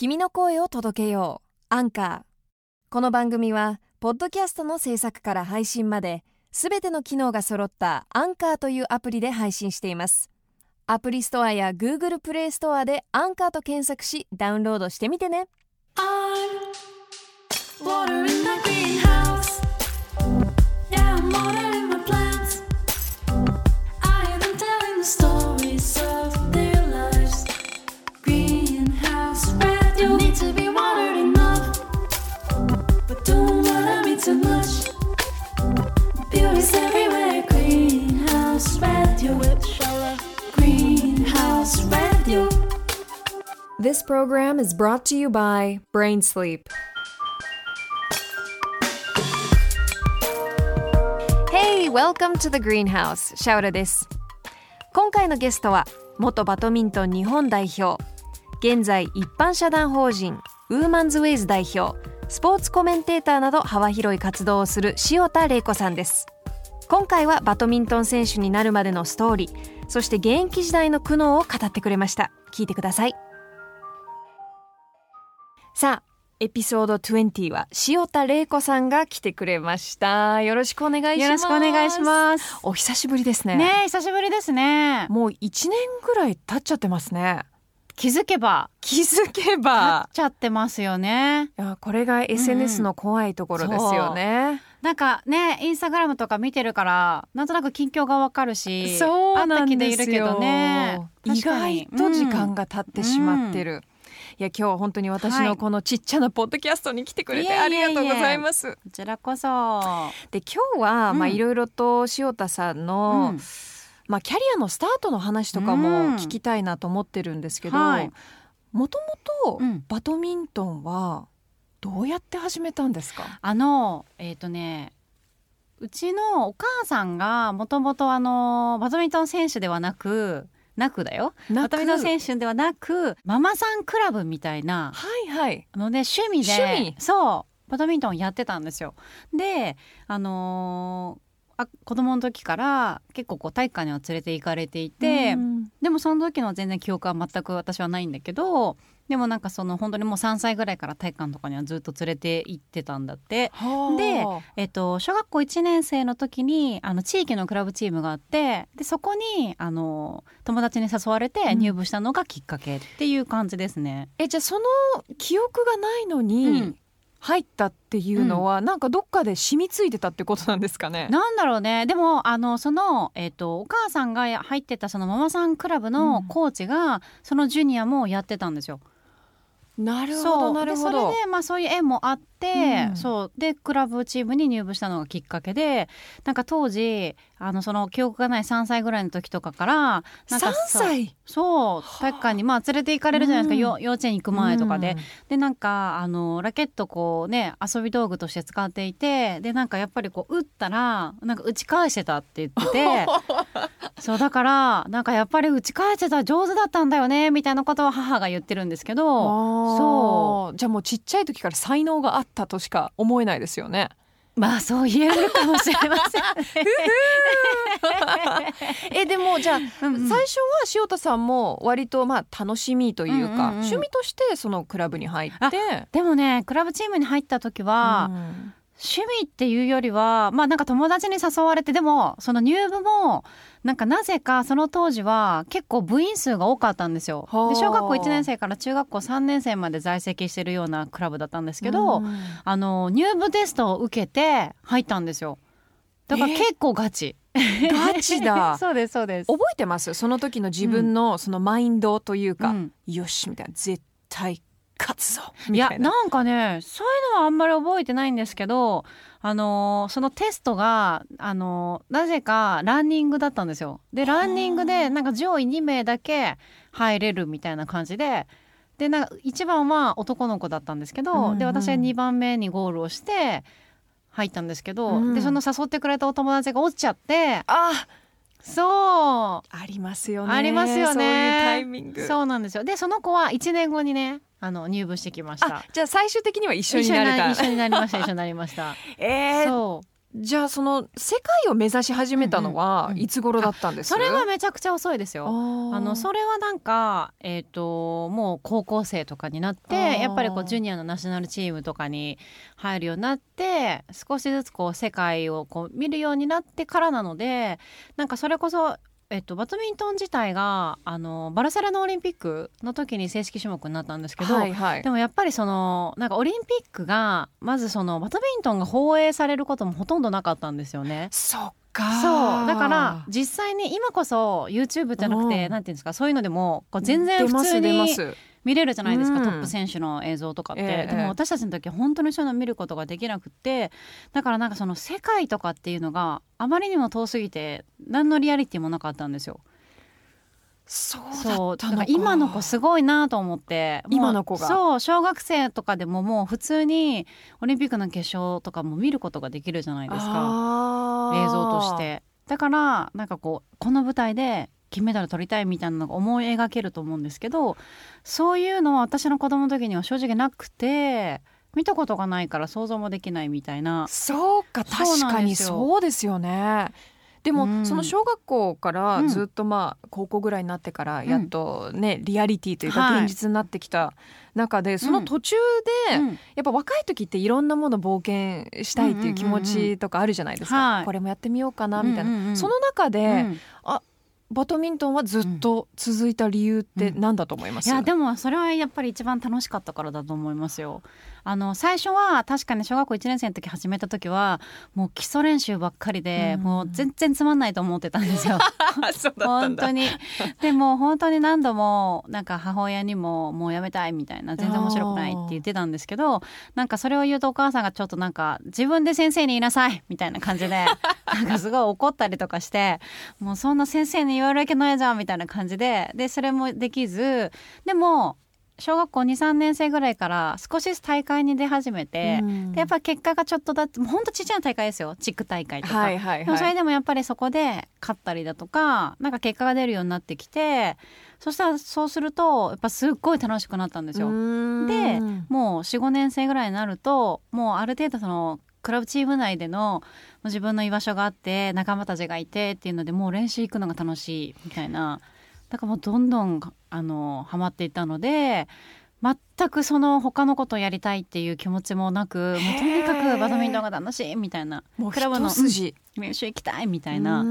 君の声を届けよう。アンカーこの番組はポッドキャストの制作から配信まですべての機能が揃ったアンカーというアプリで配信しています。アプリストアや Google プレイストアでアンカーと検索しダウンロードしてみてね。This program is brought to you by Brain Sleep. Hey, welcome to the greenhouse. シャウラです。今回のゲストは元バドミントン日本代表、現在一般社団法人ウーマンズウェイズ代表、スポーツコメンテーターなど幅広い活動をする塩田玲子さんです。今回はバドミントン選手になるまでのストーリー、そして現役時代の苦悩を語ってくれました。聞いてください。さあエピソード20は塩田玲子さんが来てくれました。よろしくお願いします。よろしくお願いします。お久しぶりですね。ねえ久しぶりですね。もう一年ぐらい経っちゃってますね。気づけば。気づけ経ばっちゃってますよね。いやこれが SNS の怖いところですよね、なんかねインスタグラムとか見てるからなんとなく近況がわかるし、そうなんですよ。会った気でいるけどね。意外と時間が経ってしまってる、いや今日は本当に私はい。のこのちっちゃなポッドキャストに来てくれてありがとうございます。こちらこそ。で今日は、うん。まあいろいろと塩田さんの、うん。まあ、キャリアのスタートの話とかも聞きたいなと思ってるんですけど、はい。もともとうん。バドミントンはどうやって始めたんですか、あのえっ、とねうちのお母さんがもともとあのバドミントン選手ではなくなくだよ。なく。バドミントン選手ではなくママさんクラブみたいなはいはい。あのね趣味で。趣味。そう。バドミントンやってたんですよ。であのーあ子供の時から結構こう体育館には連れて行かれていて、うん。でもその時の全然記憶は全く私はないんだけどでもなんかその本当にもう3歳ぐらいから体育館とかにはずっと連れて行ってたんだって。はあ。でえっと、小学校1年生の時にあの地域のクラブチームがあってでそこにあの友達に誘われて入部したのがきっかけっていう感じですね。えじゃあその記憶がないのうにん。入ったっていうのは、なんかどっかで染みついてたってことなんですかね？なんだろうね。でもあのその、えっとお母さんが入ってたそのママさんクラブうん。のコーチが、そのジュニアもやってたんですよ。なるほどなるほど。でそれで、まあ、そういう縁もあって、うん。そう。でクラブチームに入部したのがきっかけでなんか当時あのその記憶がない3歳ぐらいの時とかからなんか3そう歳そう体育館にまあ連れて行かれるじゃないですか、うん。よ幼稚園行く前とかで、うん。でなんかあのラケットこうね遊び道具として使っていてでなんかやっぱりこう打ったらなんか打ち返してたって言ってて。そうだからなんかやっぱり打ち返してた上手だったんだよねみたいなことは母が言ってるんですけど。そそう。じゃあもうちっちゃい時から才能があったとしか思えないですよね。まあそう言えるかもしれませんえでもじゃあ、うんうん。最初は塩田さんも割とまあ楽しみというか、うんうんうん。趣味としてそのクラブに入って。でもねクラブチームに入った時は、うん趣味っていうよりはまあなんか友達に誘われてでもその入部もなんかなぜかその当時は結構部員数が多かったんですよ。はあで小学校1年生から中学校3年生まで在籍してるようなクラブだったんですけど、うんあの入部テストを受けて入ったんですよ。だからえ？結構ガチ。ガチだ そうですそうです。覚えてます？その時の自分のそのマインドというか、うんよしみたいな絶対勝つぞいやみたいな。なんかねそういうのはあんまり覚えてないんですけどあのーそのテストが、あのーなぜかランニングだったんですよ。でランニングでなんか上位2名だけ入れるみたいな感じで。でなんか1番は男の子だったんですけど、うんうんで私は2番目にゴールをして入ったんですけど、うんでその誘ってくれたお友達が落ちちゃってあそう。ありますよね。ありますよね。そういうタイミング。そうなんですよ。でその子は1年後にねあの入部してきました。あじゃあ最終的には一緒になれた。一緒になりました一緒になりました。えー、そうじゃあその世界を目指し始めたのはうんうんいつ頃だったんです？それはめちゃくちゃ遅いですよ。あのそれはなんか、えー、ともう高校生とかになってやっぱりこうジュニアのナショナルチームとかに入るようになって少しずつこう世界をこう見るようになってからなのでなんかそれこそ、えっとバドミントン自体があのバルセロナオリンピックの時に正式種目になったんですけど、はいはい。でもやっぱりそのなんかオリンピックがまずそのバドミントンが放映されることもほとんどなかったんですよね。そっか。そう。だから実際に今こそ YouTube じゃなくて、うん。なんていうんですかそういうのでもこう全然普通出まにす出ます見れるじゃないですか、うん。トップ選手の映像とかって、ええでも私たちの時は本当にそういうのを見ることができなくってだからなんかその世界とかっていうのがあまりにも遠すぎて何のリアリティもなかったんですよ。そうだ今の子すごいなと思って。今の子が。そう小学生とかでももう普通にオリンピックの決勝とかも見ることができるじゃないですか。映像として。だからなんかこうこの舞台で金メダル取りたいみたいなのが思い描けると思うんですけどそういうのは私の子供の時には正直なくて見たことがないから想像もできないみたいな。そうか確かにそうですよね。でも、うん。その小学校からうん。ずっとまあ高校ぐらいになってからん。やっとね、リアリティというかはい。現実になってきた中で、その途中で、うん。やっぱ若い時っていろんなもの冒険したいっていう気持ちとかあるじゃないですか、はい。これもやってみようかなみたいな、うんうんうんその中で、うんバドミントンはずっと続いた理由って何だと思います、いやでもそれはやっぱり一番楽しかったからだと思いますよ。あの最初は確かに小学校1年生の時始めた時はもう基礎練習ばっかりで、うん。もう全然つまんないと思ってたんですよ。本当に。でも本当に何度もなんか母親にももうやめたいみたいな全然面白くないって言ってたんですけどなんかそれを言うとお母さんがちょっとなんか自分で先生に言いなさいみたいな感じで なんかすごい怒ったりとかしてもうそんな先生に言われるわけないじゃんみたいな感じででそれもできずでも小学校23年生ぐらいから少しずつ大会に出始めて、うんでやっぱり結果がちょっとだってもうほんとちっちゃな大会ですよ地区大会とか。はいはいでもそれはいでもやっぱりそこで勝ったりだとかなんか結果が出るようになってきてそしたらそうするとやっぱすっごい楽しくなったんですよ。でもう45年生ぐらいになるともうある程度そのクラブチーム内での自分の居場所があって仲間たちがいてっていうのでもう練習行くのが楽しいみたいなだからもうどんどんあのハマっていったので全くその他のことをやりたいっていう気持ちもなくもうとにかくバドミントンが楽しいみたいなクラブの練習行きたいみたいな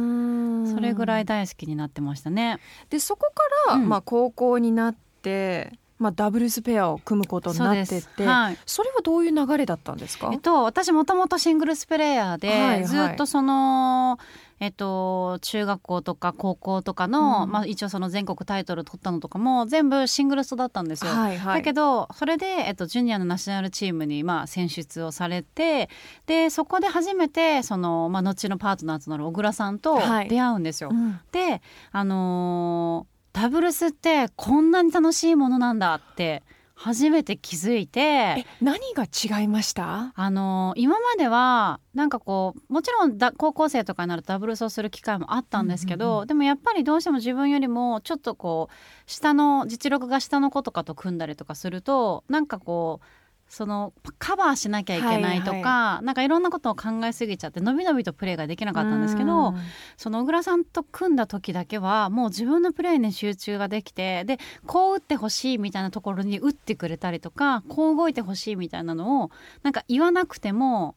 なそれぐらい大好きになってましたね。でそこから、うん。まあ、高校になって、まあ、ダブルスペアを組むことになってってはい。それはどういう流れだったんですか、えっと、私もともとシングルスプレーヤーで、はいはい。ずっとその、えっと、中学校とか高校とかの、うんまあ、一応その全国タイトル取ったのとかも全部シングルスだったんですよ。はいはいだけどそれで、えっと、ジュニアのナショナルチームに、まあ、選出をされてでそこで初めてその、まあ、後のパートナーとなる小倉さんとはい出会うんですよ。うんであのーダブルスってこんなに楽しいものなんだって初めて気づいて。え何が違いました？あの今まではなんかこうもちろんだ高校生とかになるとダブルスをする機会もあったんですけど、うんうんうん。でもやっぱりどうしても自分よりもちょっとこう下の実力が下の子とかと組んだりとかするとなんかこうそのカバーしなきゃいけないとか、はいなんかいろんなことを考えすぎちゃって伸び伸びとプレーができなかったんですけど、その小倉さんと組んだ時だけはもう自分のプレーに集中ができてでこう打ってほしいみたいなところに打ってくれたりとかこう動いてほしいみたいなのをなんか言わなくても、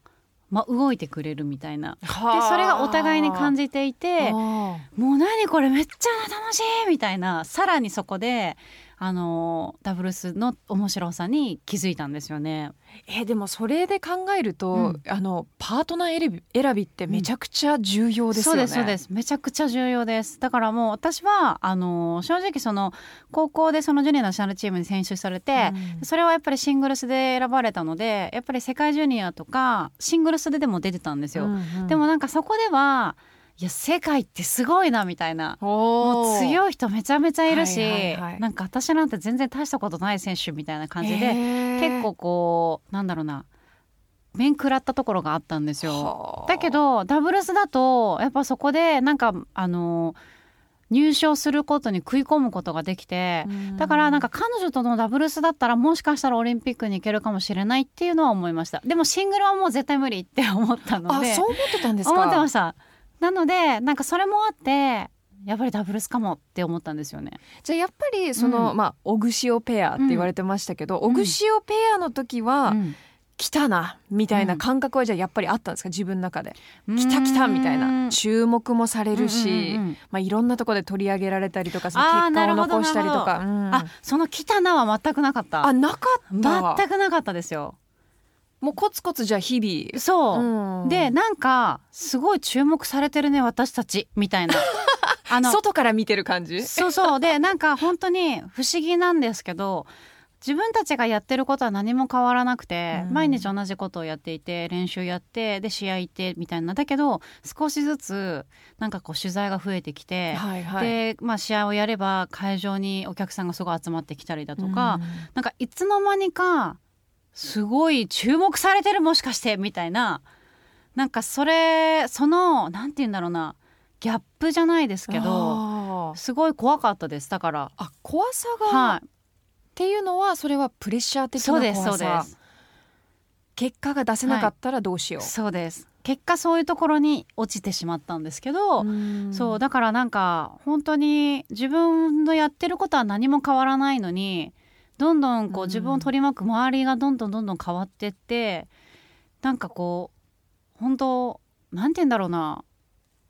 まあ、動いてくれるみたいな。でそれがお互いに感じじていてもう何これめっちゃ楽しいみたいなさらにそこであのダブルスの面白さに気づいたんですよね。えでもそれで考えると、うん。あのパートナー選び選びってめちゃくちゃ重要ですよね、そうですそうです。めちゃくちゃ重要です。だからもう私はあの正直その高校でそのジュニアナショナルチームに選出されて、うん。それはやっぱりシングルスで選ばれたのでやっぱり世界ジュニアとかシングルスででも出てたんですよ、うんうん。でもなんかそこではいや世界ってすごいなみたいな。もう強い人めちゃめちゃいるし、はいはいはい。なんか私なんて全然大したことない選手みたいな感じで、結構こうなんだろうな面食らったところがあったんですよ。はあ。だけどダブルスだとやっぱそこでなんかあの入賞することに食い込むことができて、だからなんか彼女とのダブルスだったらもしかしたらオリンピックに行けるかもしれないっていうのは思いました。でもシングルはもう絶対無理って思ったのであそう思ってたんですか？思ってましたなのでなんかそれもあってやっぱりダブルスかもって思ったんですよね。じゃあやっぱりその、うん。まあオグシオペアって言われてましたけど、オグシオペアの時は、うん。来たなみたいな感覚はじゃあやっぱりあったんですか？自分の中で。来た来たみたいな。注目もされるし、うんうんうん。うんまあ、いろんなところで取り上げられたりとかその結果を残したりとか、うん。あその来たなは全くなかった。あなかった。全くなかったですよもうコツコツじゃあ日々。そう、うん。でなんかすごい注目されてるね私たちみたいな。あの外から見てる感じ？そうそう。でなんか本当に不思議なんですけど自分たちがやってることは何も変わらなくて、うん。毎日同じことをやっていて練習やってで試合行ってみたいな。だけど少しずつなんかこう取材が増えてきて、はいはい。で、まあ、試合をやれば会場にお客さんがすごい集まってきたりだとか、なんかいつの間にかすごい注目されてるもしかしてみたいな。なんかそれそのなんて言うんだろうな。ギャップじゃないですけどすごい怖かったです。だから。あ怖さが、はっていうのはそれはプレッシャーい、的そうですな怖さ。そうです。結果が出せなかったらどうしよう、そうです。結果そういうところに落ちてしまったんですけど、ん。そうだからなんか本当に自分のやってることは何も変わらないのにどんどんこううん。自分を取り巻く周りがどんどんどんどん変わってってなんかこう本当なんて言うんだろうな。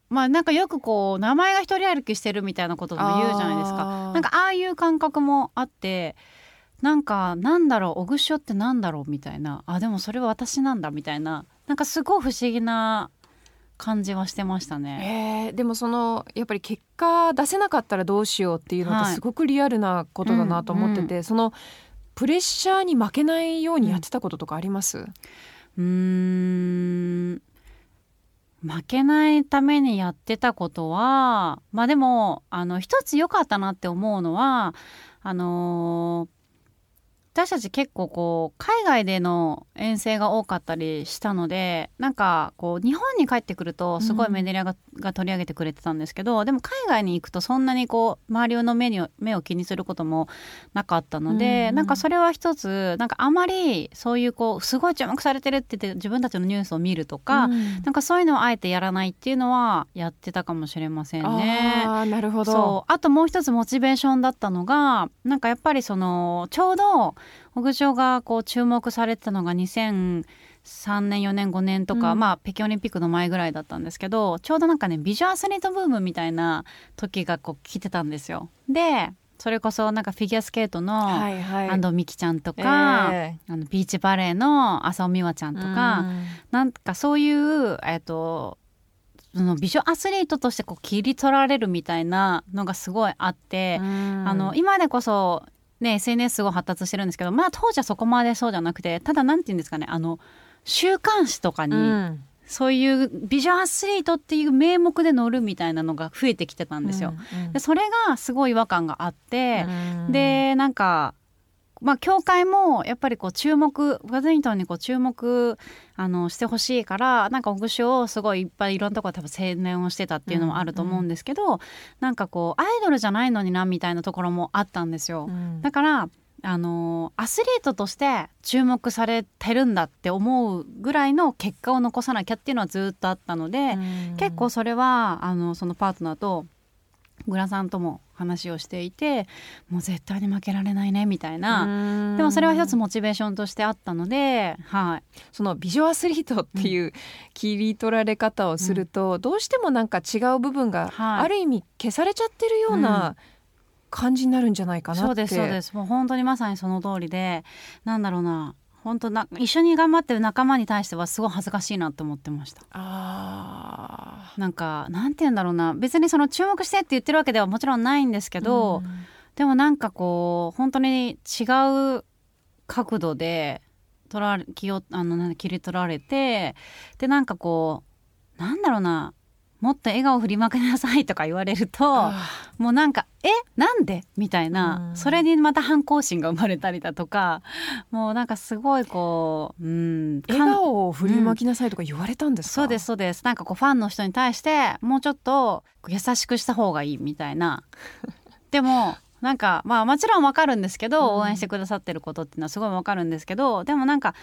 まあなんかよくこう名前が一人歩きしてるみたいなことも言うじゃないですか。なんかああいう感覚もあってなんかなんだろうオグショってなんだろうみたいな。あでもそれは私なんだみたいな。なんかすごい不思議な感じはしてましたね。えーでもそのやっぱり結果出せなかったらどうしようっていうのってはい。すごくリアルなことだなと思ってて、そのプレッシャーに負けないようにやってたこととかあります、うーん。負けないためにやってたことはまあでもあの一つ良かったなって思うのはあのー私たち結構こう海外での遠征が多かったりしたのでなんかこう日本に帰ってくるとすごいメディアが,、が取り上げてくれてたんですけどでも海外に行くとそんなにこう周りの目に目を気にすることもなかったので、うん。なんかそれは一つなんかあまりそういうこうすごい注目されてるって言って自分たちのニュースを見るとか、うん。なんかそういうのをあえてやらないっていうのはやってたかもしれませんね。あーなるほど。そう。あともう一つモチベーションだったのがなんかやっぱりそのちょうど小口町がこう注目されてたのが2003年4年5年とか、うん。まあ北京オリンピックの前ぐらいだったんですけどちょうどなんかね美女アスリートブームみたいな時がこう来てたんですよ。でそれこそなんかフィギュアスケートのはいはい。安藤美希ちゃんとか、えあのビーチバレーの浅尾美和ちゃんーとか、なんかそういう、えっと、その美女アスリートとしてこう切り取られるみたいなのがすごいあって、うん。あの今でこそ、ね、SNS すごい発達してるんですけどまあ当時はそこまでそうじゃなくてただなんて言うんですかねあの週刊誌とかに、うん。そういう美女アスリートっていう名目で載るみたいなのが増えてきてたんですよ。うん。でそれがすごい違和感があって、うん。でなんかまあ協会もやっぱりこう注目バドミントンにこう注目あのしてほしいからなんかオグシをすごいいっぱいいろんなところ多分青年をしてたっていうのもあると思うんですけど、なんかこうアイドルじゃないのになみたいなところもあったんですよ。うんだからあのアスリートとして注目されてるんだって思うぐらいの結果を残さなきゃっていうのはずっとあったので、うん結構それはあのそのパートナーとグラさんとも話をしていてもう絶対に負けられないねみたいな、うん。でもそれは一つモチベーションとしてあったので、はい、その美女アスリートっていう切り取られ方をすると、どうしてもなんか違う部分がはい。ある意味消されちゃってるような感じになるんじゃないかなって、そうですそうです。もう本当にまさにその通りでなんだろうな本当な一緒に頑張ってる仲間に対してはすごい恥ずかしいなって思ってました。あなんかなんて言うんだろうな。別にその注目してって言ってるわけではもちろんないんですけーど、うん。でもなんかこう本当に違う角度で取られ気をあの切り取られてでなんかこうなんだろうなもっと笑顔振りまけなさいとか言われるとあもうなんかえなんで？みたいな、うん。それにまた反抗心が生まれたりだとかもうなんかすごいこう、うん、笑顔を振りまきなさいとか言われたんですか、そうですそうです。なんかこうファンの人に対してもうちょっと優しくした方がいいみたいな。でもなんかまあもちろんわかるんですけど、うん。応援してくださってることっていうのはすごいわかるんですけどでもなんか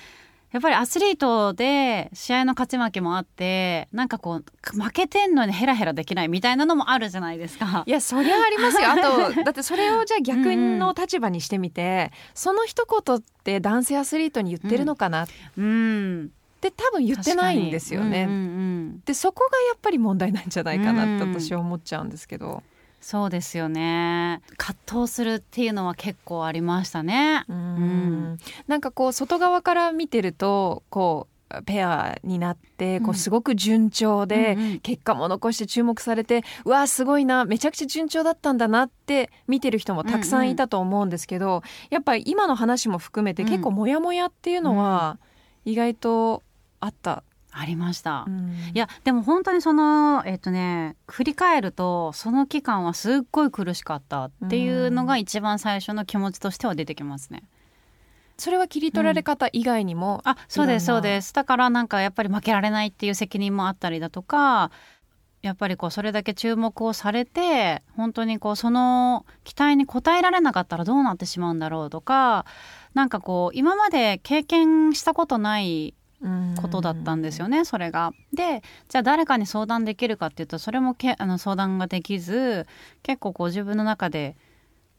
やっぱりアスリートで試合の勝ち負けもあってなんかこう負けてんのにヘラヘラできないみたいなのもあるじゃないですか。い。やそりゃありますよ。あとだってそれをじゃあ逆の立場にしてみて、その一言って男性アスリートに言ってるのかな？っうん、て多分言ってないんですよね。うんうんうん。でそこがやっぱり問題なんじゃないかなってうん。私は思っちゃうんですけど。そうですよね。葛藤するっていうのは結構ありましたね。うん。なんかこう外側から見てるとこうペアになってこうすごく順調で、結果も残して注目されてうわあすごいなめちゃくちゃ順調だったんだなって見てる人もたくさんいたと思うんですけど、やっぱり今の話も含めてうん。結構モヤモヤっていうのは意外とあった。ありました。うん。いやでも本当にそのえっ、とね振り返るとその期間はすっごい苦しかったっていうのが一番最初の気持ちとしては出てきますね。それは切り取られ方以外にも、あそうですそうです。だからなんかやっぱり負けられないっていう責任もあったりだとかやっぱりこうそれだけ注目をされて本当にこうその期待に応えられなかったらどうなってしまうんだろうとかなんかこう今まで経験したことないことだったんですよね、それが。でじゃあ誰かに相談できるかっていうとそれもけあの相談ができず結構こう自分の中で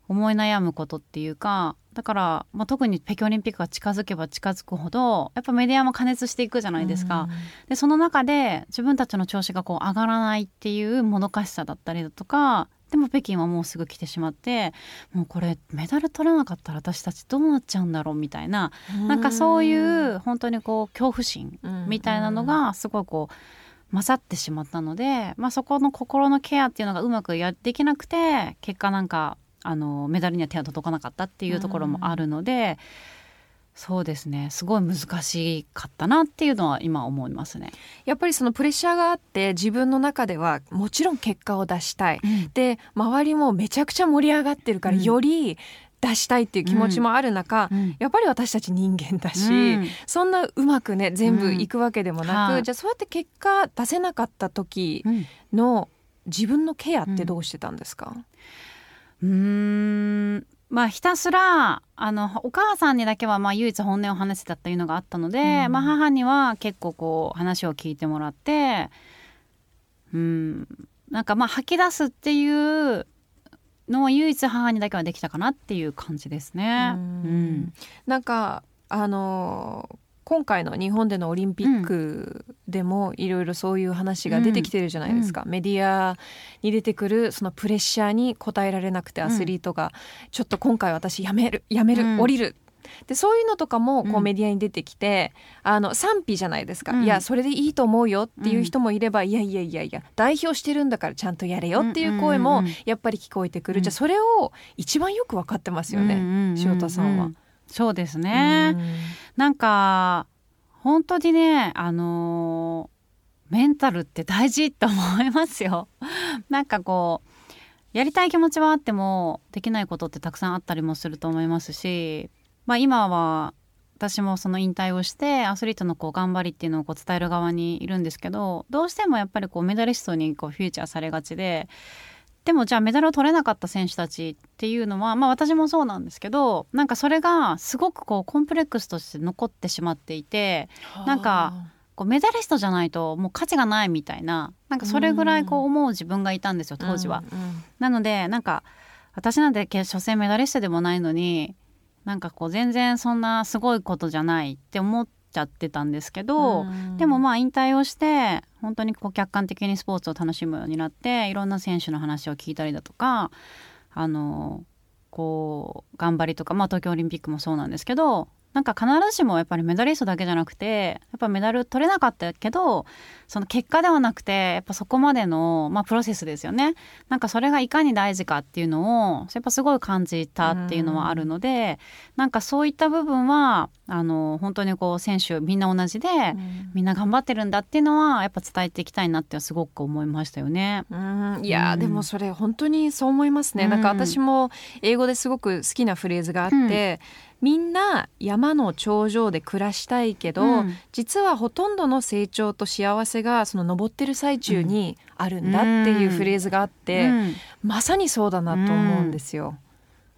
思い悩むことっていうかだから、まあ、特に北京オリンピックが近づけば近づくほどやっぱメディアも加熱していくじゃないですか。でその中で自分たちの調子がこう上がらないっていうもどかしさだったりだとかでも北京はもうすぐ来てしまってもうこれメダル取れなかったら私たちどうなっちゃうんだろうみたいななんかそういう本当にこう恐怖心みたいなのがすごいこう勝ってしまったので、まあ、そこの心のケアっていうのがうまくやっていけなくて結果なんかあのメダルには手が届かなかったっていうところもあるので、そうですね。すごい難しかったなっていうのは今思いますね。やっぱりそのプレッシャーがあって自分の中ではもちろん結果を出したい、で周りもめちゃくちゃ盛り上がってるから、うん。より出したいっていう気持ちもある中、うん。やっぱり私たち人間だし、うん。そんなうまくね全部いくわけでもなく、うんはい。じゃあそうやって結果出せなかった時うん。の自分のケアってどうしてたんですか、うーんまあひたすらあのお母さんにだけはまあ唯一本音を話せたっていうのがあったので、うん。まあ、母には結構こう話を聞いてもらってうん。なんかまあ吐き出すっていうのは唯一母にだけはできたかなっていう感じですね。ううんん。なんかあのー今回の日本でのオリンピックでもいろいろそういう話が出てきてるじゃないですか、メディアに出てくるそのプレッシャーに応えられなくてアスリートが。ちょっと今回私やめるやめる、うん降りる。でそういうのとかもこううん。メディアに出てきて、あの賛否じゃないですか、うん。いやそれでいいと思うよっていう人もいれば、いやいやいやいや代表してるんだからちゃんとやれよっていう声もうん。うん。うんやっぱり聞こえてくる、うんじゃあそれを一番よく分かってますよね、うんうんうん塩田さんは。そうですね。なんか本当にねあのーメンタルって大事と思いますよ。なんかこうやりたい気持ちはあってもできないことってたくさんあったりもすると思いますし、まあ、今は私もその引退をしてアスリートのこう頑張りっていうのをこう伝える側にいるんですけどどうしてもやっぱりこうメダリストにこうフューチャーされがちででもじゃあメダルを取れなかった選手たちっていうのはまあ私もそうなんですけどなんかそれがすごくこうコンプレックスとして残ってしまっていてなんかこうメダリストじゃないともう価値がないみたいななんかそれぐらいこう思う自分がいたんですよ当時は。うんうんなのでなんか私なんて決勝戦メダリストでもないのになんかこう全然そんなすごいことじゃないって思っちゃってたんですけど、うん。でもまあ引退をして本当にこう客観的にスポーツを楽しむようになっていろんな選手の話を聞いたりだとかあのこう頑張りとか、まあ、東京オリンピックもそうなんですけどなんか必ずしもやっぱりメダリストだけじゃなくてやっぱメダル取れなかったけどその結果ではなくてやっぱそこまでの、まあ、プロセスですよね。なんかそれがいかに大事かっていうのをやっぱすごい感じたっていうのはあるので、なんかそういった部分はあの本当にこう選手みんな同じで、みんな頑張ってるんだっていうのはやっぱ伝えていきたいなってすごく思いましたよね。うん。いやー、うん。でもそれ本当にそう思いますね、うん。なんか私も英語ですごく好きなフレーズがあって、みんな山の頂上で暮らしたいけど、うん実はほとんどの成長と幸せがその登ってる最中にあるんだっていうフレーズがあって、うんまさにそうだなと思うんですよ。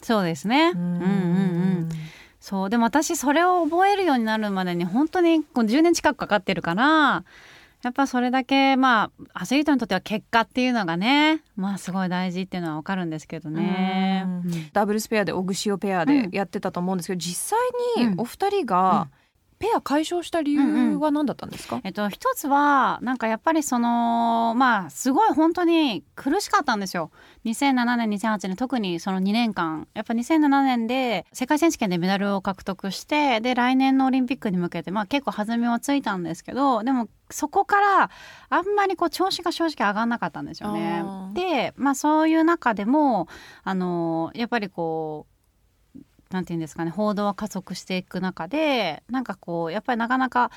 そうですね。ううんんうんうん。そうでも私それを覚えるようになるまでに本当にこう10年近くかかってるからやっぱそれだけまあアスリートにとっては結果っていうのがねまあすごい大事っていうのはわかるんですけどね。うん。うんダブルスペアでオグシオペアでやってたと思うんですけど、実際にお二人がペア解消した理由は何だったんですか、えっと、一つはなんかやっぱりそのまあすごい本当に苦しかったんですよ。2007年2008年特にその2年間。やっぱ2007年で世界選手権でメダルを獲得してで来年のオリンピックに向けて、まあ、結構弾みはついたんですけどでもそこからあんまりこう調子が正直上がらなかったんですよね。で、まあ、そういう中でもあのやっぱりこうなんていうんですかね報道は加速していく中でなんかこうやっぱりなかなか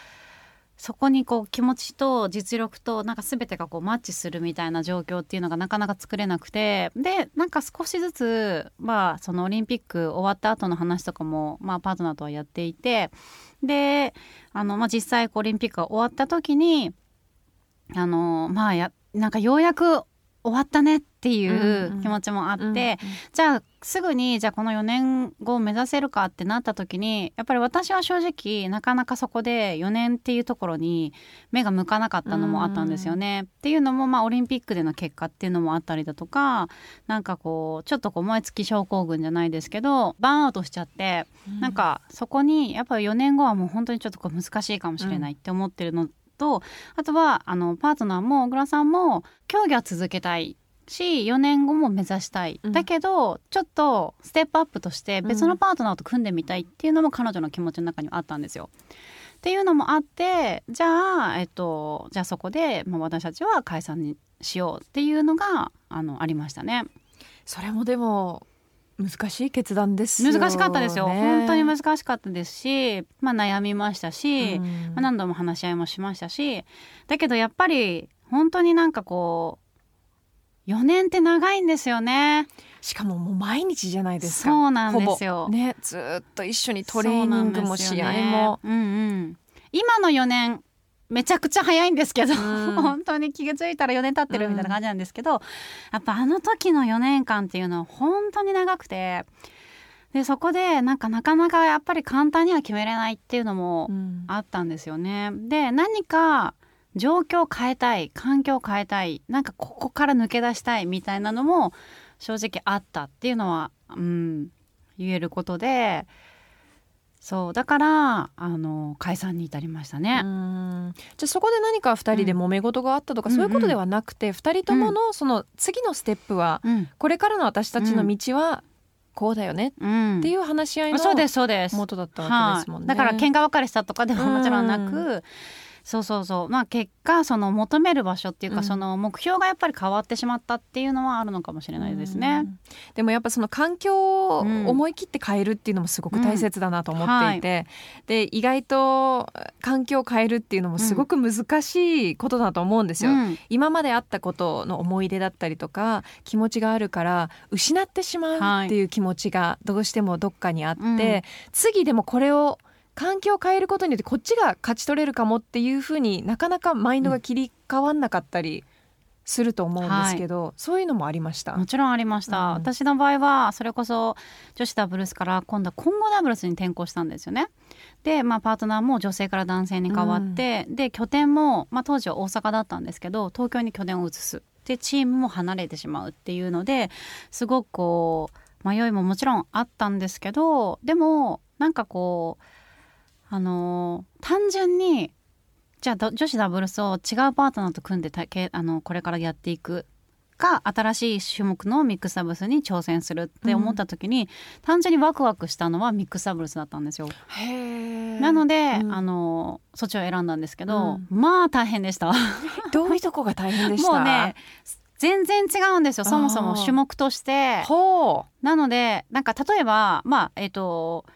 そこにこう気持ちと実力となんか全てがこうマッチするみたいな状況っていうのがなかなか作れなくてでなんか少しずつまあそのオリンピック終わった後の話とかもまあパートナーとはやっていてであの、まあ、実際オリンピックが終わった時にあのまあやなんかようやく終わったねっていうんううん。気持ちもあって、うんじゃあすぐにじゃあこの4年後を目指せるかってなった時にやっぱり私は正直なかなかそこで4年っていうところに目が向かなかったのもあったんですよね。っていうのもまあオリンピックでの結果っていうのもあったりだとかなんかこうちょっとこう燃え尽き症候群じゃないですけどバーンアウトしちゃって、なんかそこにやっぱり4年後はもう本当にちょっとこう難しいかもしれないって思ってるのと、あとはあのパートナーも小倉さんも競技は続けたいし4年後も目指したい、うん。だけどちょっとステップアップとして別のパートナーと組んでみたいっていうのも彼女の気持ちの中にはあったんですよ。っていうのもあってじゃあ、えっと、じゃあそこで、まあ、私たちは解散にしようっていうのがあのありましたね。それもでも難しい決断です難しかったですよ。本当に難しかったですし、まあ、悩みましたし、うん。まあ、何度も話し合いもしましたしだけどやっぱり本当になんかこう4年って長いんですよね。しかももう毎日じゃないですか。そうなんですよ。ねずーっと一緒にトレーニングも試合も、そうねうんうん、今の4年めちゃくちゃ早いんですけど、うん。本当に気が付いたら4年経ってるみたいな感じなんですけど、やっぱあの時の4年間っていうのは本当に長くてでそこでなんかなかなかやっぱり簡単には決めれないっていうのもうん。あったんですよね。で何か状況を変えたい環境を変えたいなんかここから抜け出したいみたいなのも正直あったっていうのは、うん、言えることでそうだからあの解散に至りましたね。うん。じゃあそこで何か2人で揉め事があったとか、うんそういうことではなくて、二2人とものその次のステップは、うん。これからの私たちの道はこうだよねうん。っていう話し合いのそうですそうです。元だったわけですもんね。はい、だから喧嘩別れしたとかではもちろんなく、うそうそうそう。まあ結果その求める場所っていうか、うん。その目標がやっぱり変わってしまったっていうのはあるのかもしれないですね。うん。でもやっぱその環境をうん思い切って変えるっていうのもすごく大切だなと思っていて、で意外と環境を変えるっていうのもすごく難しいことだと思うんですよ。うん。今まであったことの思い出だったりとか気持ちがあるから失ってしまうっていう気持ちがどうしてもどっかにあって、うん。次でもこれを環境を変えることによってこっちが勝ち取れるかもっていうふうになかなかマインドが切り替わんなかったりすると思うんですけど、そういうのもありました？もちろんありました、うん。私の場合はそれこそ女子ダブルスから今度は混合ダブルスに転向したんですよね。で、まあ、パートナーも女性から男性に変わって、で拠点も、まあ、当時は大阪だったんですけど東京に拠点を移す。でチームも離れてしまうっていうのですごくこう迷いももちろんあったんですけどでもなんかこうあのー単純にじゃあど女子ダブルスを違うパートナーと組んでたけあのこれからやっていくか新しい種目のミックスダブルスに挑戦するって思った時に、単純にワクワクしたのはミックスダブルスだったんですよ。なので、うんあのそっちを選んだんですけど、まあ大変でした。どういうとこが大変でした？もうね全然違うんですよそもそも種目として。ほなのでなんか例えばまあえっ、と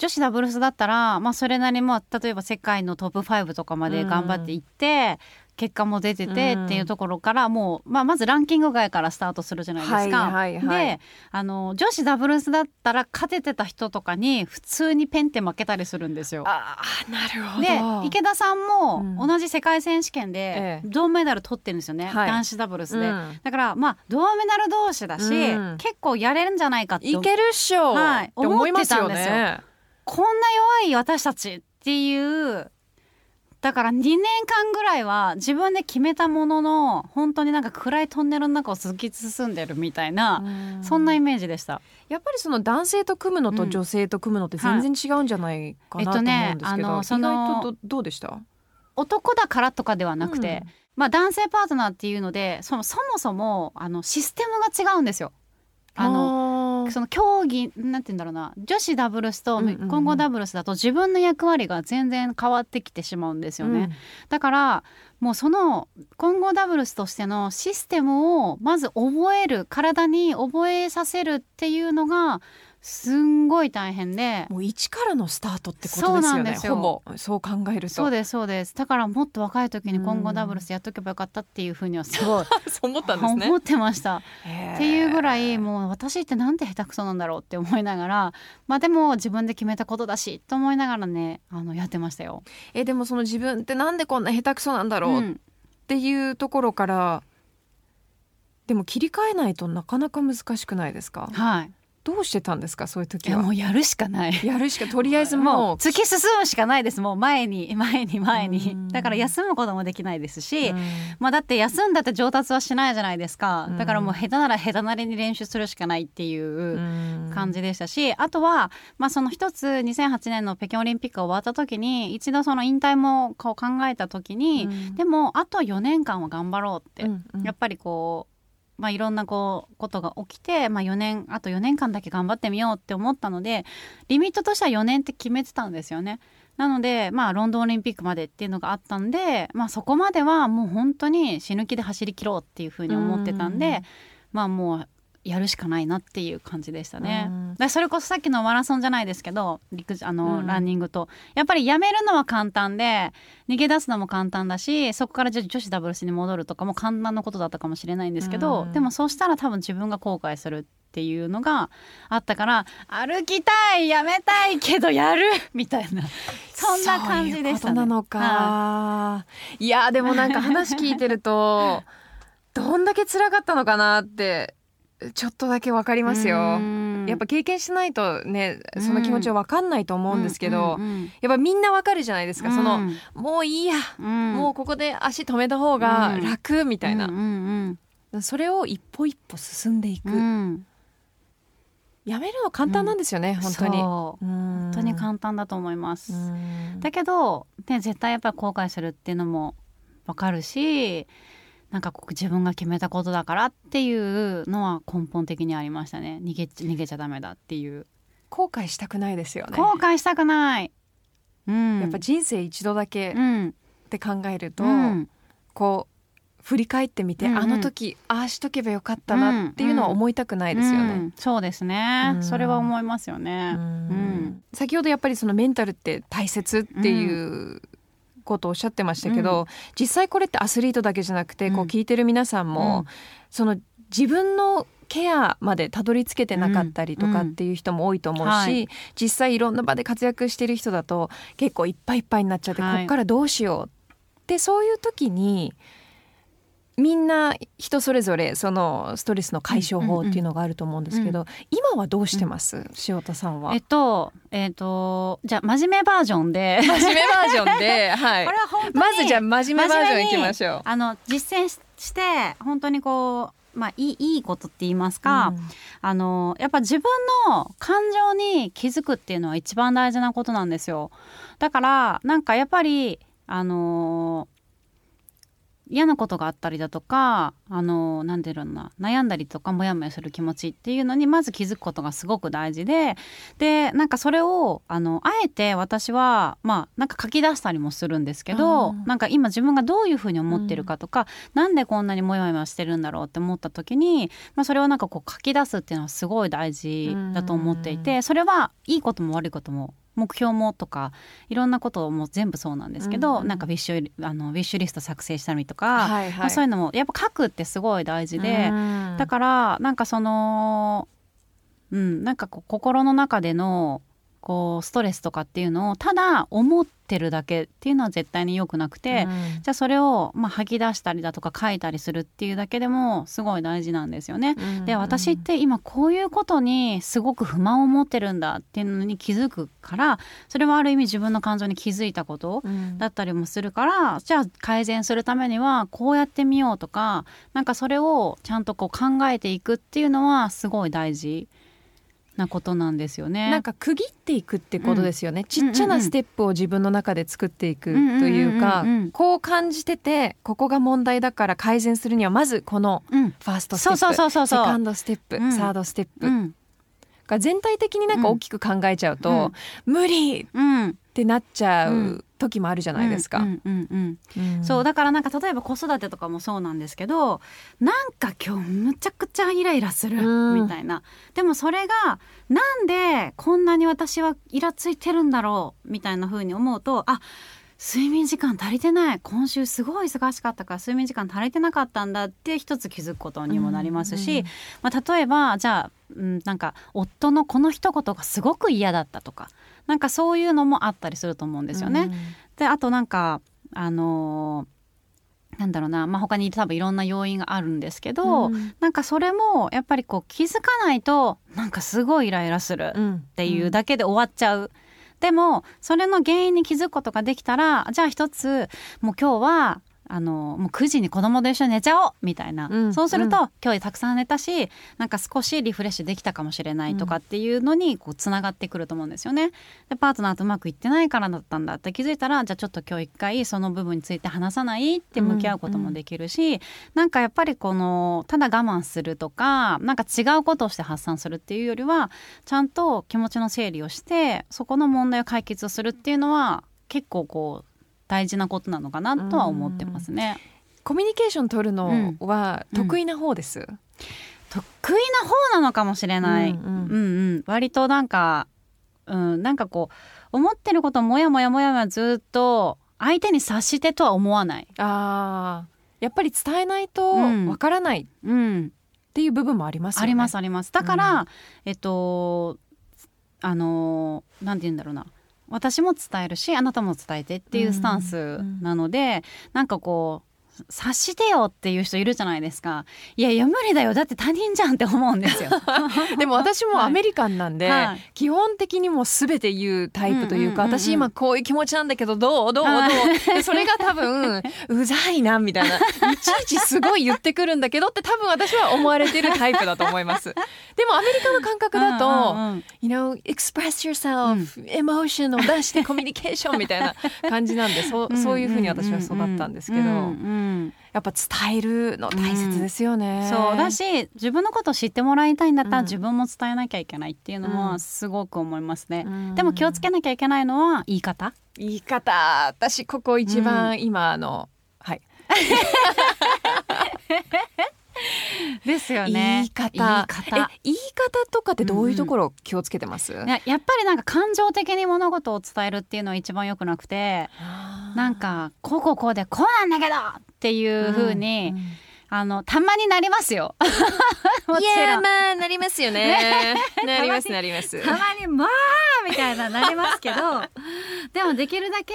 女子ダブルスだったら、まあ、それなりも例えば世界のトップ5とかまで頑張っていって、結果も出ててうん。っていうところからもう、まあ、まずランキング外からスタートするじゃないですか。はいはいはい。であの女子ダブルスだったら勝ててた人とかに普通にペンって負けたりするんだよ。ああなるほど。で池田さんうん。も同じ世界選手権でええ。銅メダル取ってるんですよね、はい。男子ダブルスで。うん。だからまあ銅メダル同士だし、うん。結構やれるんじゃないかっていけるっしょ、はいって思ってたんねこんな弱い私たちっていう。だから2年間ぐらいは自分で決めたものの本当になんか暗いトンネルの中を突き進んでるみたいな、うん。そんなイメージでした。やっぱりその男性と組むのと女性と組むのって全然違うんじゃないかなと思うんですけど、えっとねあのその意外とどどうでした？男だからとかではなくて、うんまあ男性パートナーっていうのでそのそもそもあのシステムが違うんですよ。あののその競技なんて言うんだろうな。女子ダブルスとうんうんうん。混合ダブルスだと自分の役割が全然変わってきてしまうんですよね。だからもうその混合ダブルスとしてのシステムをまず覚える体に覚えさせるっていうのがすんごい大変で。もう一からのスタートってことですよねんですよ。ほぼ。そう考えると。そうですそうです。だからもっと若い時に混合ダブルスやっとけばよかったっていうふうにはすごい そう思ったんですね。思ってました。っていうぐらいもう私ってなんて下手くそなんだろうって思いながらまあでも自分で決めたことだしと思いながらねあのやってましたよ。えでもその自分ってなんでこんな下手くそなんだろうっうん。ていうところから、でも切り替えないとなかなか難しくないですか？はい。どうしてたんですか？そういうい時は。やもうやるしかない。やるしかとりあえずももうう突き進むしかないです。もう前に 前に前に。うん。だから休むこともできないですし、うん。まあだって休んだって上達はしないじゃないですか。うん。だからもう下手なら下手なりに練習するしかないっていう感じでしたし、あとは、まあ、その一つ2008年の北京オリンピックが終わった時に一度その引退もこう考えた時に、うん。でもあと4年間は頑張ろうって、やっぱりこう、まあ、いろんなこうことが起きて、まあ、4年あと4年間だけ頑張ってみようって思ったのでリミットとしては4年って決めてたんですよね。なので、まあ、ロンドンオリンピックまでっていうのがあったんで、まあ、そこまではもう本当に死ぬ気で走り切ろうっていうふうに思ってたんで、うんまあもうやるしかないなっていう感じでしたね。うん。それこそさっきのマラソンじゃないですけど陸あの、うん。ランニングとやっぱりやめるのは簡単で逃げ出すのも簡単だしそこから女子ダブルスに戻るとかも簡単なことだったかもしれないんですけど、うん。でもそうしたら多分自分が後悔するっていうのがあったから歩きたいやめたいけどやる みたいなそんな感じでしたね。そういうなのか、、はいやでもなんか話聞いてると どんだけ辛かったのかなってちょっとだけわかりますよ。うん。やっぱ経験しないとねその気持ちはわかんないと思うんですけど、うん。うんやっぱみんなわかるじゃないですか、そのうんもういいや、うん。もうここで足止めた方が楽みたいな、うんうんそれを一歩一歩進んでいく、うん。うんやめるの簡単なんですよね、本当に。本本当に簡単だと思います。単だけど、ね、絶対やっぱり後悔するっていうのもわかるしなんかこう自分が決めたことだからっていうのは根本的にありましたね。逃げ逃げちゃダメだっていう、後悔したくないですよね。後悔したくない、うん、やっぱ人生一度だけうん。って考えると、うん。こう振り返ってみて、うんうん。あの時ああしとけばよかったなっていうのは思いたくないですようね。ん。そうですね、うん。それは思いますよね、うん。うん。先ほどやっぱりそのメンタルって大切っていうことをおっしゃってましたけど、実際これってアスリートだけじゃなくて、こううん聞いてる皆さんも、うん。その自分のケアまでたどり着けてなかったりとかっていう人も多いと思うし、うん。はい実際いろんな場で活躍してる人だと結構いっぱいいっぱいになっちゃって、はいこっからどうしようってそういう時にみんな人それぞれそのストレスの解消法っていうのがあると思うんですけど、今はどうしてます、塩田さんは。えっとえっとじゃあ真面目バージョンで。真面目バージョンで、はい。これは本当にまずじゃあ真面目バージョンいきましょう。あの実践しして本当にこうまあいいいいことって言いますか、あのやっぱ自分の感情に気づくっていうのは一番大事なことなんですよ。だからなんかやっぱりあの嫌なことがあったりだとかあのなんていうのかな悩んだりとかモヤモヤする気持ちっていうのにまず気づくことがすごく大事ででなんかそれをあのあえて私はまあなんか書き出したりもするんですけどなんか今自分がどういうふうに思ってるかとか、なんでこんなにモヤモヤしてるんだろうって思った時に、まあ、それをなんかこう書き出すっていうのはすごい大事だと思っていてそれはいいことも悪いことも目標もとかいろんなことも全部そうなんですけど、うんなんかウィッシュあのウィッシュリスト作成したりとか、はいまあ、そういうのもやっぱ書くってすごい大事で、だからなんかそのうんなんかこう心の中でのこうストレスとかっていうのをただ思ってるだけっていうのは絶対に良くなくて、じゃあそれをまあ吐き出したりだとか書いたりするっていうだけでもすごい大事なんですよね。で私って今こういうことにすごく不満を持ってるんだっていうのに気づくからそれはある意味自分の感情に気づいたことだったりもするからじゃあ改善するためにはこうやってみようとかなんかそれをちゃんとこう考えていくっていうのはすごい大事なことなんですよね。なんか区切っていくってことですよね、ちっちゃうんううんなんステップを自分の中で作っていくというかうんうんうんうん。こう感じててここが問題だから改善するにはまずこのうん。ファーストステップそうそうそうそうそう。セカンドステップ、うん。サードステップ、うんが全体的になんか大きく考えちゃうと、無理っうんてなっちゃうう時もあるじゃないですか。うんうんうんうんうん。そうだからなんか例えば子育てとかもそうなんですけどなんか今日むちゃくちゃイライラするうん。みたいな、でもそれがなんでこんなに私はイラついてるんだろうみたいな風に思うとあ睡眠時間足りてない。今週すごい忙しかったから睡眠時間足りてなかったんだって一つ気づくことにもなりますし、うん。まあ、例えばじゃあ、うん、なんか夫のこの一言がすごく嫌だったとかなんかそういうのもあったりすると思うんですよね。であとなんかあのーなんだろうな、まあ、他に多分いろんな要因があるんですけど、うんなんかそれもやっぱりこう気づかないとなんかすごいイライラするうんっていうだけで終わっちゃう。でもそれの原因に気づくことができたらじゃあ一つもう今日はあのもう9時に子供と一緒に寝ちゃおうみたいな、うん。そうすると、うん。今日たくさん寝たしなんか少しリフレッシュできたかもしれないとかっていうのにこうつながってくると思うんですよね。でパートナーとうまくいってないからだったんだって気づいたらじゃあちょっと今日一回その部分について話さないって向き合うこともできるし、なんかやっぱりこのただ我慢するとかなんか違うことをして発散するっていうよりはちゃんと気持ちの整理をしてそこの問題を解決をするっていうのは結構こう大事なことなのかなとは思ってますね。コミュニケーション取るのはうん。得意な方です？得意な方なのかもしれない、ううん。んうんうん。割となんか、うん、なんかこう思ってることをもやもやもやもやずっと相手に察してとは思わない、ああ、やっぱり伝えないとうん。わからない。っうん、ていう部分もありますよね。ありますあります。だから、うん。えっとあのなんて言うんだろうな私も伝えるしあなたも伝えてっていうスタンスなので、なんかこう察してよっていう人いるじゃないですか。いやいや無理だよ。だって他人じゃんって思うんですよ。でも私もアメリカンなんで、はい。基本的にもう全て言うタイプというか、うんうんうんうん。私今こういう気持ちなんだけどどう？どう？どう？はそれが多分うざいなみたいな。いちいちすごい言ってくるんだけどって多分私は思われてるタイプだと思います。でもアメリカの感覚だと、うんうんうん。you know express yourself、エモーションを出してコミュニケーションみたいな感じなんでそうそういうふうに私は育ったんですけど、うんうんやっぱ伝えるの大切ですよね。そうだし自分のことを知ってもらいたいんだったら、うん。自分も伝えなきゃいけないっていうのうん。もすごく思いますね、うん。でも気をつけなきゃいけないのは言い方？言い方。私ここ一番今あの、はい。ですよ言い方。言い方。え言い方とかってどういうところ気をつけてます、いややっぱりなんか感情的に物事を伝えるっていうのは一番良くなくてなんかこうこうこうでこうなんだけどっていう風に、あのたまになりますよ。もいやまあなりますよね。なりますなります。たまにまあみたいななりますけどでもできるだけ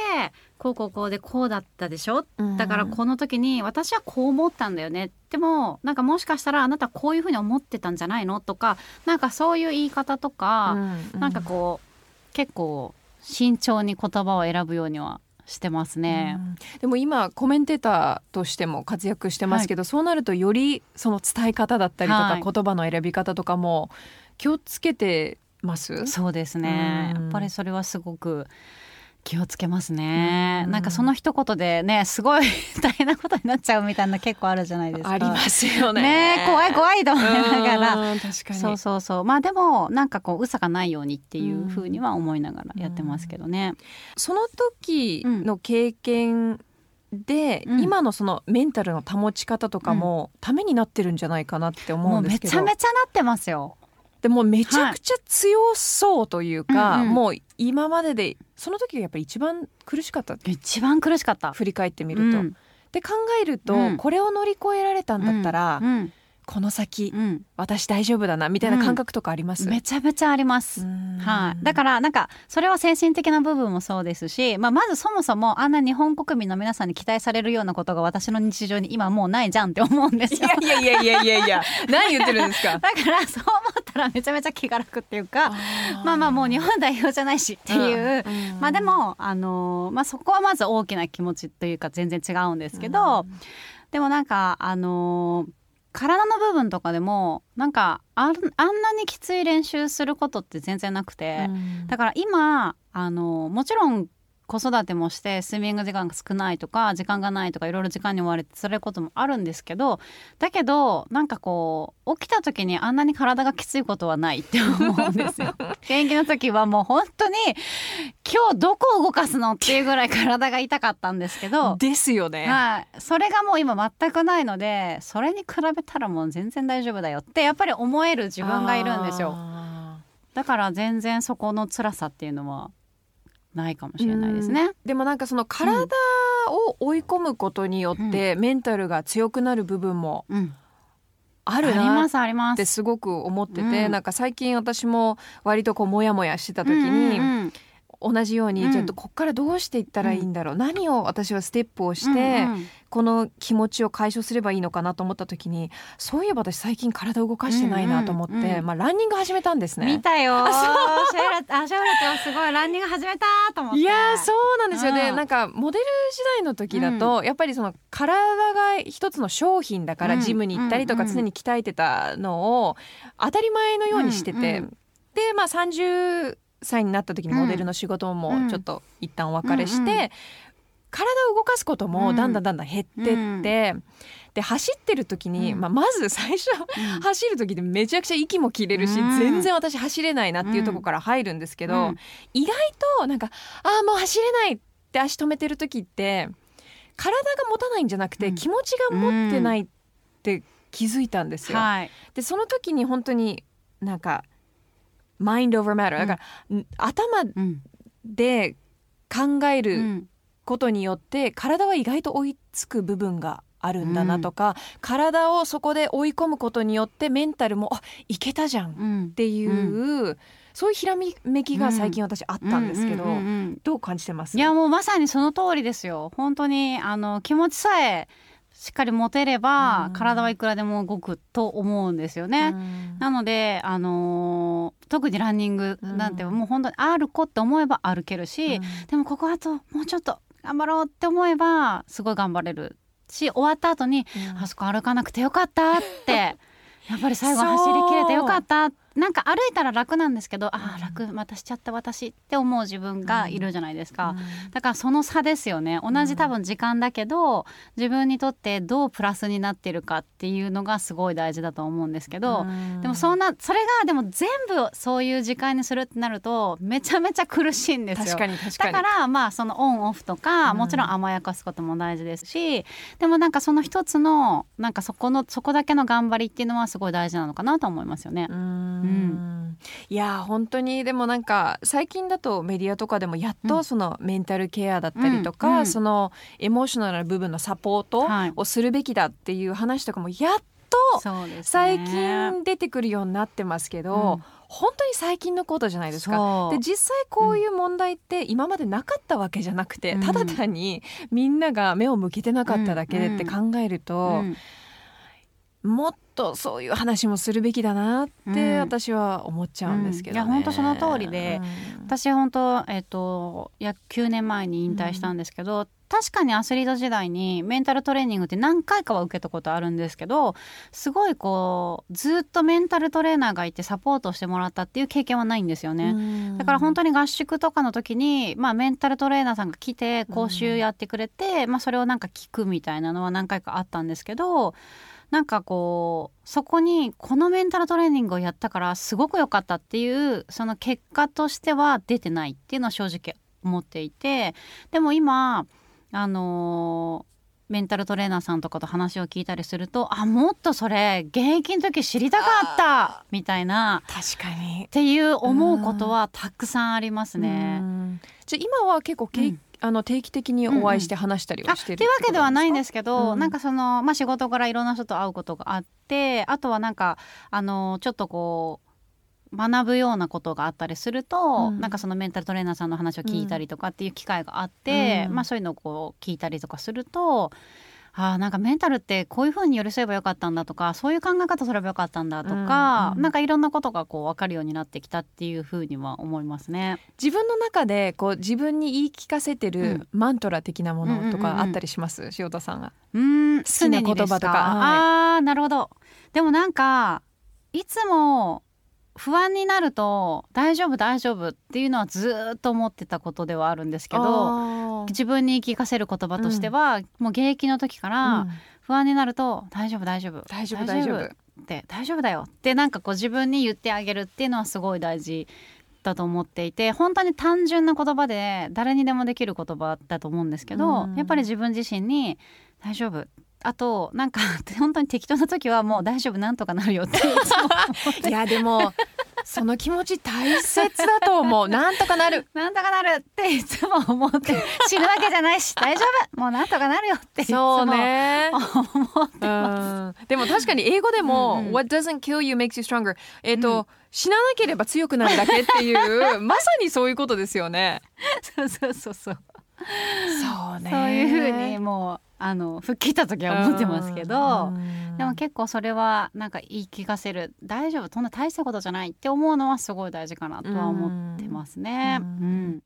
こうこうこうでこうだったでしょ？だからこの時に私はこう思ったんだよね。でもなんかもしかしたらあなたこういうふうに思ってたんじゃないの？とかなんかそういう言い方とか、なんかこう結構慎重に言葉を選ぶようにはしてますね。うん。でも今コメンテーターとしても活躍してますけど、そうなるとよりその伝え方だったりとか、はい。言葉の選び方とかも気をつけてます？そうですね。うん。やっぱりそれはすごく気をつけますね、うん。なんかその一言でねすごい 大変なことになっちゃうみたいな結構あるじゃないですか。ありますよね。怖い怖いと思いながら。うん確かに。そうそうそう。まあでもなんかこう嘘がないようにっていうふうには思いながらやってますけどね、その時の経験で、うん。今のそのメンタルの保ち方とかもためになってるんじゃないかなって思もうんめうですけど。ちゃめちゃなってますよでもめちゃくちゃ強そうというか、はい。うんうんもう今まででその時がやっぱり一番苦しかった一番苦しかった。振り返ってみると。うん。で考えると、うん。これを乗り越えられたんだったら、うんこの先、うん。私大丈夫だなみたいな感覚とかあります、めちゃめちゃあります、はい、だからなんかそれは精神的な部分もそうですし、まあ、まずそもそもあんな日本国民の皆さんに期待されるようなことが私の日常に今もうないじゃんって思うんですよ。いやいやいやいやいやいや。何言ってるんですか？だからそう思ったらめちゃめちゃ気が楽っていうかまあまあもう日本代表じゃないしっていう、うんまあでも、あのーまあ、そこはまず大きな気持ちというか全然違うんですけど、でもなんかあのー体の部分とかでもなんかあんなにきつい練習することって全然なくて、うん。だから今あのもちろん子育てもして睡眠時間が少ないとか時間がないとかいろいろ時間に追われて辛いこともあるんですけどだけどなんかこう起きた時にあんなに体がきついことはないって思うんですよ。元気の時はもう本当に今日どこを動かすのっていうぐらい体が痛かったんですけど。ですよね、はい、それがもう今全くないのでそれに比べたらもう全然大丈夫だよってやっぱり思える自分がいるんですよあだから全然そこの辛さっていうのはないかもしれないですね。ーでもなんかその体を追い込むことによって、メンタルが強くなる部分もうん、あるなっ。てすごく思ってて、うん。なんか最近私も割とこうモヤモヤしてた時に、うんうんうん同じように、うん。じゃあこっからどうしていったらいいんだろう、何を私はステップをして、うんうん。この気持ちを解消すればいいのかなと思った時にそういえば私最近体を動かしてないなと思って、うんうんうんまあ、ランニング始めたんですね。見たよ。あシェラあシェラテはすごい。ランニング始めたと思って。いやーそうなんですよね、うん。なんかモデル時代の時だと、やっぱりその体が一つの商品だからうん。ジムに行ったりとかうん常に鍛えてたのを当たり前のようにしてて、うんうんでまあ30歳になった時にモデルの仕事もうん。ちょっと一旦お別れして、うんうん体を動かすこともだんだんだんだん減ってって、うん。で走ってる時に、うん。まあ、まず最初うん。走る時でめちゃくちゃ息も切れるし、うん。全然私走れないなっていうところから入るんですけど、うん。意外となんかああもう走れないって足止めてる時って体が持たないんじゃなくて、うん。気持ちが持ってないって気づいたんですよ。はい。でその時に本当になんか mind over matter だから、ん。頭うんで考えるうん。ことによって体は意外と追いつく部分があるんだなとか、体をそこで追い込むことによってメンタルもあいけたじゃんっうん。ていう、そういうひらめきが最近私あったんですけど、うんうんうんうん。どう感じてます？いやもうまさにその通りですよ。本当にあの気持ちさえしっかり持てれば、うん。体はいくらでも動くと思うんですよね。うん。なので、あのー特にランニングなんてうんもう本当に歩こうって思えば歩けるし、でもここあともうちょっと頑張ろうって思えばすごい頑張れるし終わった後に、うん。あそこ歩かなくてよかったって。やっぱり最後走り切れてよかったなんか歩いたら楽なんですけど、ああ楽またしちゃった私って思う自分がいるじゃないですか。だからその差ですよね。同じ多分時間だけど、自分にとってどうプラスになってるかっていうのがすごい大事だと思うんですけど、うん。でもそんなそれがでも全部そういう時間にするってなるとめちゃめちゃ苦しいんですよ。確かに確かに。だからまあそのオンオフとか、うん。もちろん甘やかすことも大事ですしでもなんかその一つのなんかそこのそこだけの頑張りっていうのはすごい大事なのかなと思いますよね。う。んいや本当にでもなんか最近だとメディアとかでもやっうん。とそのメンタルケアだったりとか、うんうんそのエモーショナルな部分のサポートはいをするべきだっていう話とかもやっと最近出てくるようになってますけど、うん。本当に最近のことじゃないですか。で実際こういう問題って今までなかったわけじゃなくて、うん。ただ単にみんなが目を向けてなかっただけでって考えると、うん。もっとそういう話もするべきだなってうん。私は思っちゃうんですけどね、うん。いや本当その通りでうん。私本当えっ、と約9年前に引退したんですけど、確かにアスリート時代にメンタルトレーニングって何回かは受けたことあるんですけどすごいこうずっとメンタルトレーナーがいてサポートしてもらったっていう経験はないんですよね。うん。だから本当に合宿とかの時に、まあ、メンタルトレーナーさんが来て講習やってくれて、まあ、それをなんか聞くみたいなのは何回かあったんですけどなんかこうそこにこのメンタルトレーニングをやったからすごく良かったっていうその結果としては出てないっていうのは正直思っていてでも今あのーメンタルトレーナーさんとかと話を聞いたりするとあもっとそれ現役の時知りたかったみたいな確かに。っていう思うことはたくさんありますね。うん。じゃあ今は結構けい、うんあの定期的にお会いして話したりあはしてるってわけではないんですすけど、うん。なんかその、まあ、仕事からいろんな人と会うことがあってあとはなんかあのちょっとこう学ぶようなことがあったりすると、うん。なんかそのメンタルトレーナーさんの話を聞いたりとかっていう機会があって、うん。まあ、そういうのをこう聞いたりとかすると。あーなんかメンタルってこういう風に寄り添えばよかったんだとかそういう考え方すればよかったんだとか、うんうんなんかいろんなことがこう分かるようになってきたっていう風には思いますね。自分の中でこう自分に言い聞かせてるマントラ的なものとかあったりします、塩田さんが。うーん好きな言葉とか。常にですはあーなるほど。でもなんかいつも不安になると大丈夫大丈夫っていうのはずーっと思ってたことではあるんですけどど自分に言い聞かせる言葉としては、もう現役の時から不安になると大丈夫大丈夫大丈夫大丈夫って大丈夫だよってなんかこう自分に言ってあげるっていうのはすごい大事だと思っていて本当に単純な言葉で誰にでもできる言葉だと思うんですけど、うん。やっぱり自分自身に大丈夫あとなんか 本当に適当な時はもう大丈夫なんとかなるよっていやでもその気持ち大切だと思う。なんとかなる。なんとかなるっていつも思って。死ぬわけじゃないし 大丈夫。もうなんとかなるよっていつもそうね。思ってうん。でも確かに英語でも、うんうん。What doesn't kill you makes you stronger えっ、と、死ななければ強くなるだけっていうまさにそういうことですよね。そうそうそうそうそうね。そういうふうにもうあの吹っ切った時は思ってますけど、うん。でも結構それはなんか言い聞かせる大丈夫そんな大したことじゃないって思うのはすごい大事かなとは思ってますね。ううん。ん。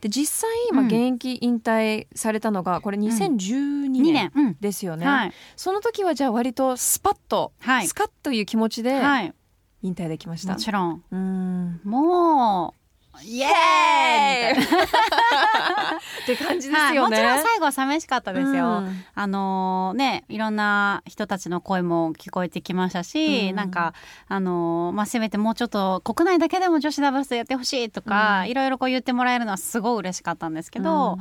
で実際今うん。現役引退されたのがこれ2012 2年ですよね、はい。その時はじゃあ割とスパッと、はいスカッという気持ちではい。引退できました、もちろん。うん。もうイエーイみたいな。って感じですはい、よね、もちろん最後は寂しかったですよ。うん。あのねいろんな人たちの声も聞こえてきましたし、うん。なんかあのまあせめてもうちょっと国内だけでも女子ダブルスやってほしいとか、うん。いろいろこう言ってもらえるのはすごい嬉しかったんですけど、うん。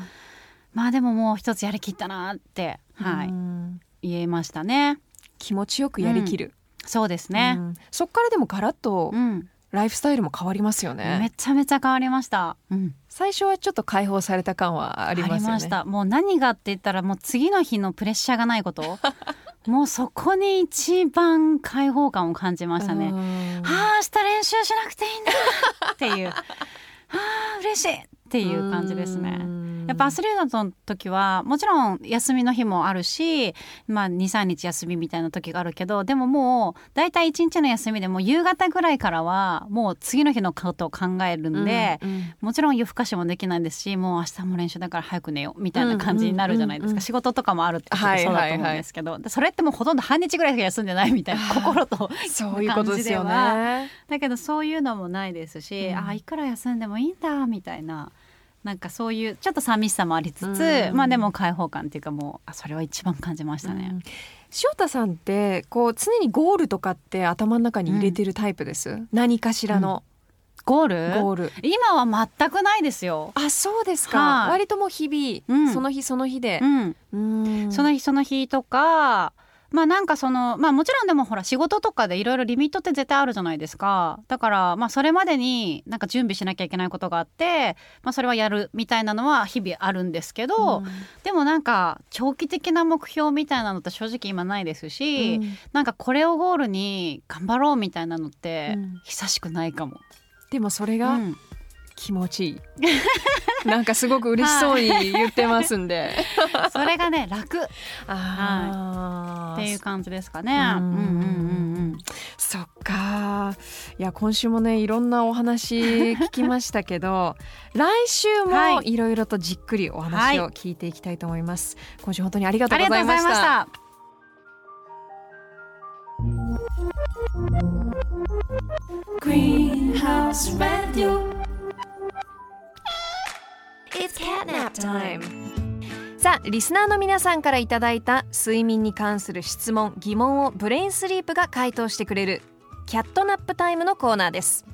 まあでももう一つやりきったなって、はいうん言えましたね。気持ちよくやりきる、そうですね。う。ん。そっからでもガラッとうん、ライフスタイルも変わりますよね、めちゃめちゃ変わりました。うん、最初はちょっと解放された感はありますよねした。もう何がって言ったらもう次の日のプレッシャーがないこと。もうそこに一番解放感を感じましたね。うんはあ明日練習しなくていいんだっていうはあ嬉しいっていう感じですね。うんやっぱアスリートの時はもちろん休みの日もあるし、まあ、23日休みみたいな時があるけどでももう大体1日の休みでもう夕方ぐらいからはもう次の日のことを考えるんで、うんうん。もちろん夜更かしもできないですしもう明日も練習だから早く寝ようみたいな感じになるじゃないですか、仕事とかもあるってことそうだと思うんですけど、でそれってもうほとんど半日ぐらいしか休んでないみたいな心とそういうことですよ感ね。だけどそういうのもないですし、うん。あいくら休んでもいいんだみたいななんかそういうちょっと寂しさもありつつ、うんまあでも開放感っていうかもうあそれは一番感じましたね。うん塩田さんってこう常にゴールとかって頭の中に入れてるタイプです？何かしらのゴール？ゴール。今は全くないですよ。あ、そうですか。はい割ともう日々、うんその日その日でう。ん、うんその日その日とかまあなんかそのまあもちろんでもほら仕事とかでいろいろリミットって絶対あるじゃないですか。だからまあそれまでになんか準備しなきゃいけないことがあって、まあ、それはやるみたいなのは日々あるんですけど、でもなんか長期的な目標みたいなのって正直今ないですし、うん。なんかこれをゴールに頑張ろうみたいなのってうん。久しくないかも。でもそれがうん気持ちいい。なんかすごく嬉しそうに言ってますんで、それがね楽っあーていう感じですかね。ううんんうんうんそっかいや今週もねいろんなお話聞きましたけど 来週もはいいろいろとじっくりお話を聞いていきたいと思います、今週本当にありがうん。とうごありがとざいうましございましたた。Greenhouse Radio. It's catnap time. さあリスナーの皆さんからいただいた睡眠に関する質問疑問をブレインスリープが回答してくれるキャットナップタイムのコーナーです。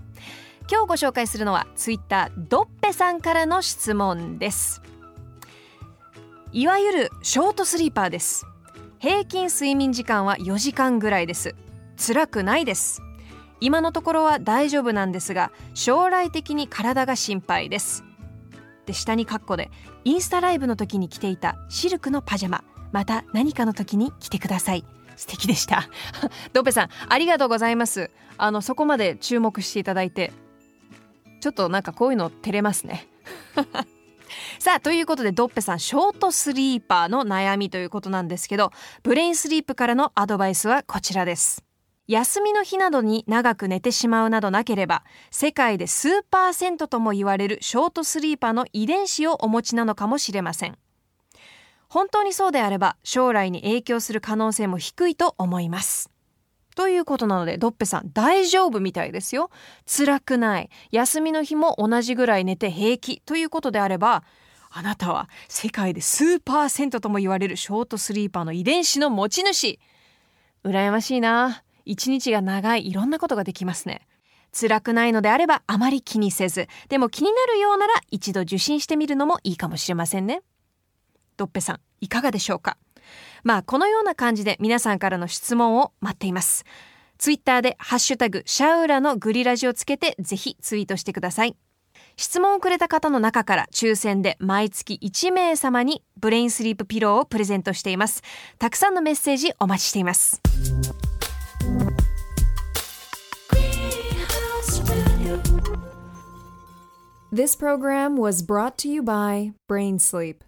今日ご紹介するのはツイッタードッペさんからの質問です。いわゆるショートスリーパーです。平均睡眠時間は4時間ぐらいです。辛くないです。今のところは大丈夫なんですが将来的に体が心配ですで下にカッコでインスタライブの時に着ていたシルクのパジャマまた何かの時に着てください。素敵でした。ドッペさんありがとうございます。あのそこまで注目していただいてちょっとなんかこういうの照れますね。さあということでドッペさんショートスリーパーの悩みということなんですけどブレインスリープからのアドバイスはこちらです。休みの日などに長く寝てしまうなどなければ世界で数パーセントとも言われるショートスリーパーの遺伝子をお持ちなのかもしれません。本当にそうであれば将来に影響する可能性も低いと思います。ということなのでドッペさん大丈夫みたいですよ。辛くない。休みの日も同じぐらい寝て平気ということであればあなたは世界で数パーセントとも言われるショートスリーパーの遺伝子の持ち主。羨ましいな。一日が長いいろんなことができますね。辛くないのであればあまり気にせず。でも気になるようなら一度受診してみるのもいいかもしれませんね。ドッペさんいかがでしょうか？まあこのような感じで皆さんからの質問を待っています。ツイッターでハッシュタグシャウラのグリラジをつけてぜひツイートしてください。質問をくれた方の中から抽選で毎月1名様にブレインスリープピローをプレゼントしています。たくさんのメッセージお待ちしています。This program was brought to you by Brain Sleep.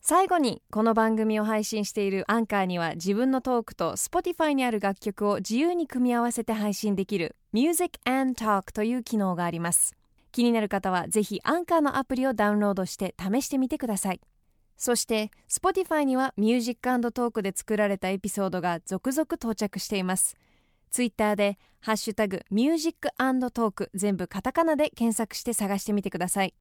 最後にこの番組を配信しているアンカーには自分のトークと Spotify にある楽曲を自由に組み合わせて配信できる Music and Talk という機能があります。気になる方はぜひアンカーのアプリをダウンロードして試してみてください。そして Spotify には Music and Talk で作られたエピソードが続々到着しています。ツイッターでハッシュタグミュージックトーク全部カタカナで検索して探してみてください。